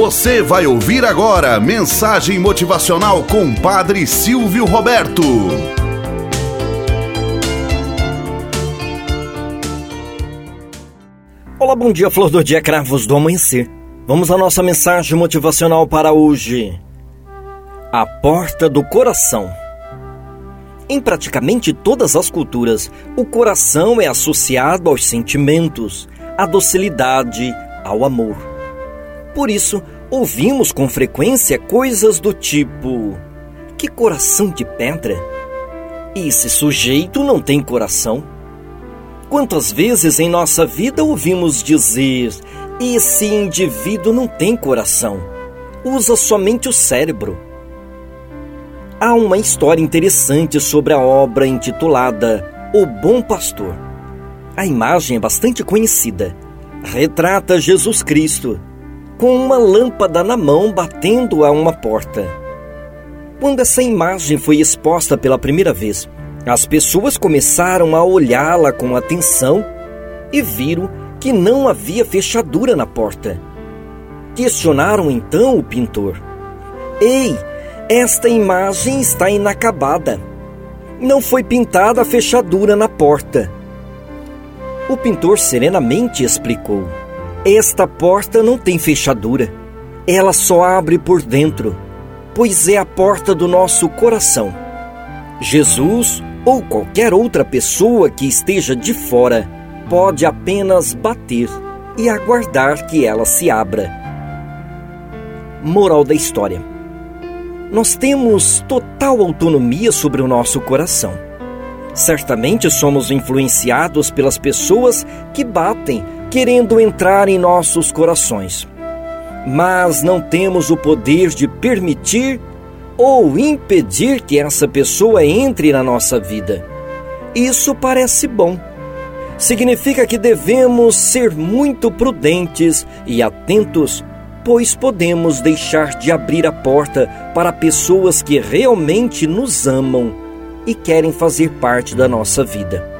Você vai ouvir agora mensagem motivacional com Padre Silvio Roberto. Olá, bom dia, flor do dia, cravos do amanhecer. Vamos à nossa mensagem motivacional para hoje. A porta do coração. Em praticamente todas as culturas, o coração é associado aos sentimentos, à docilidade, ao amor. Por isso, ouvimos com frequência coisas do tipo: Que coração de pedra? Esse sujeito não tem coração. Quantas vezes em nossa vida ouvimos dizer: Esse indivíduo não tem coração, usa somente o cérebro. Há uma história interessante sobre a obra intitulada O Bom Pastor. A imagem é bastante conhecida. Retrata Jesus Cristo com uma lâmpada na mão batendo a uma porta. Quando essa imagem foi exposta pela primeira vez, as pessoas começaram a olhá-la com atenção e viram que não havia fechadura na porta. Questionaram então o pintor: Ei, esta imagem está inacabada. Não foi pintada a fechadura na porta. O pintor serenamente explicou: Esta porta não tem fechadura. Ela só abre por dentro, pois é a porta do nosso coração. Jesus ou qualquer outra pessoa que esteja de fora pode apenas bater e aguardar que ela se abra. Moral da história nós temos total autonomia sobre o nosso coração. Certamente somos influenciados pelas pessoas que batem, querendo entrar em nossos corações. Mas não temos o poder de permitir ou impedir que essa pessoa entre na nossa vida. Isso parece bom. Significa que devemos ser muito prudentes e atentos pois podemos deixar de abrir a porta para pessoas que realmente nos amam e querem fazer parte da nossa vida.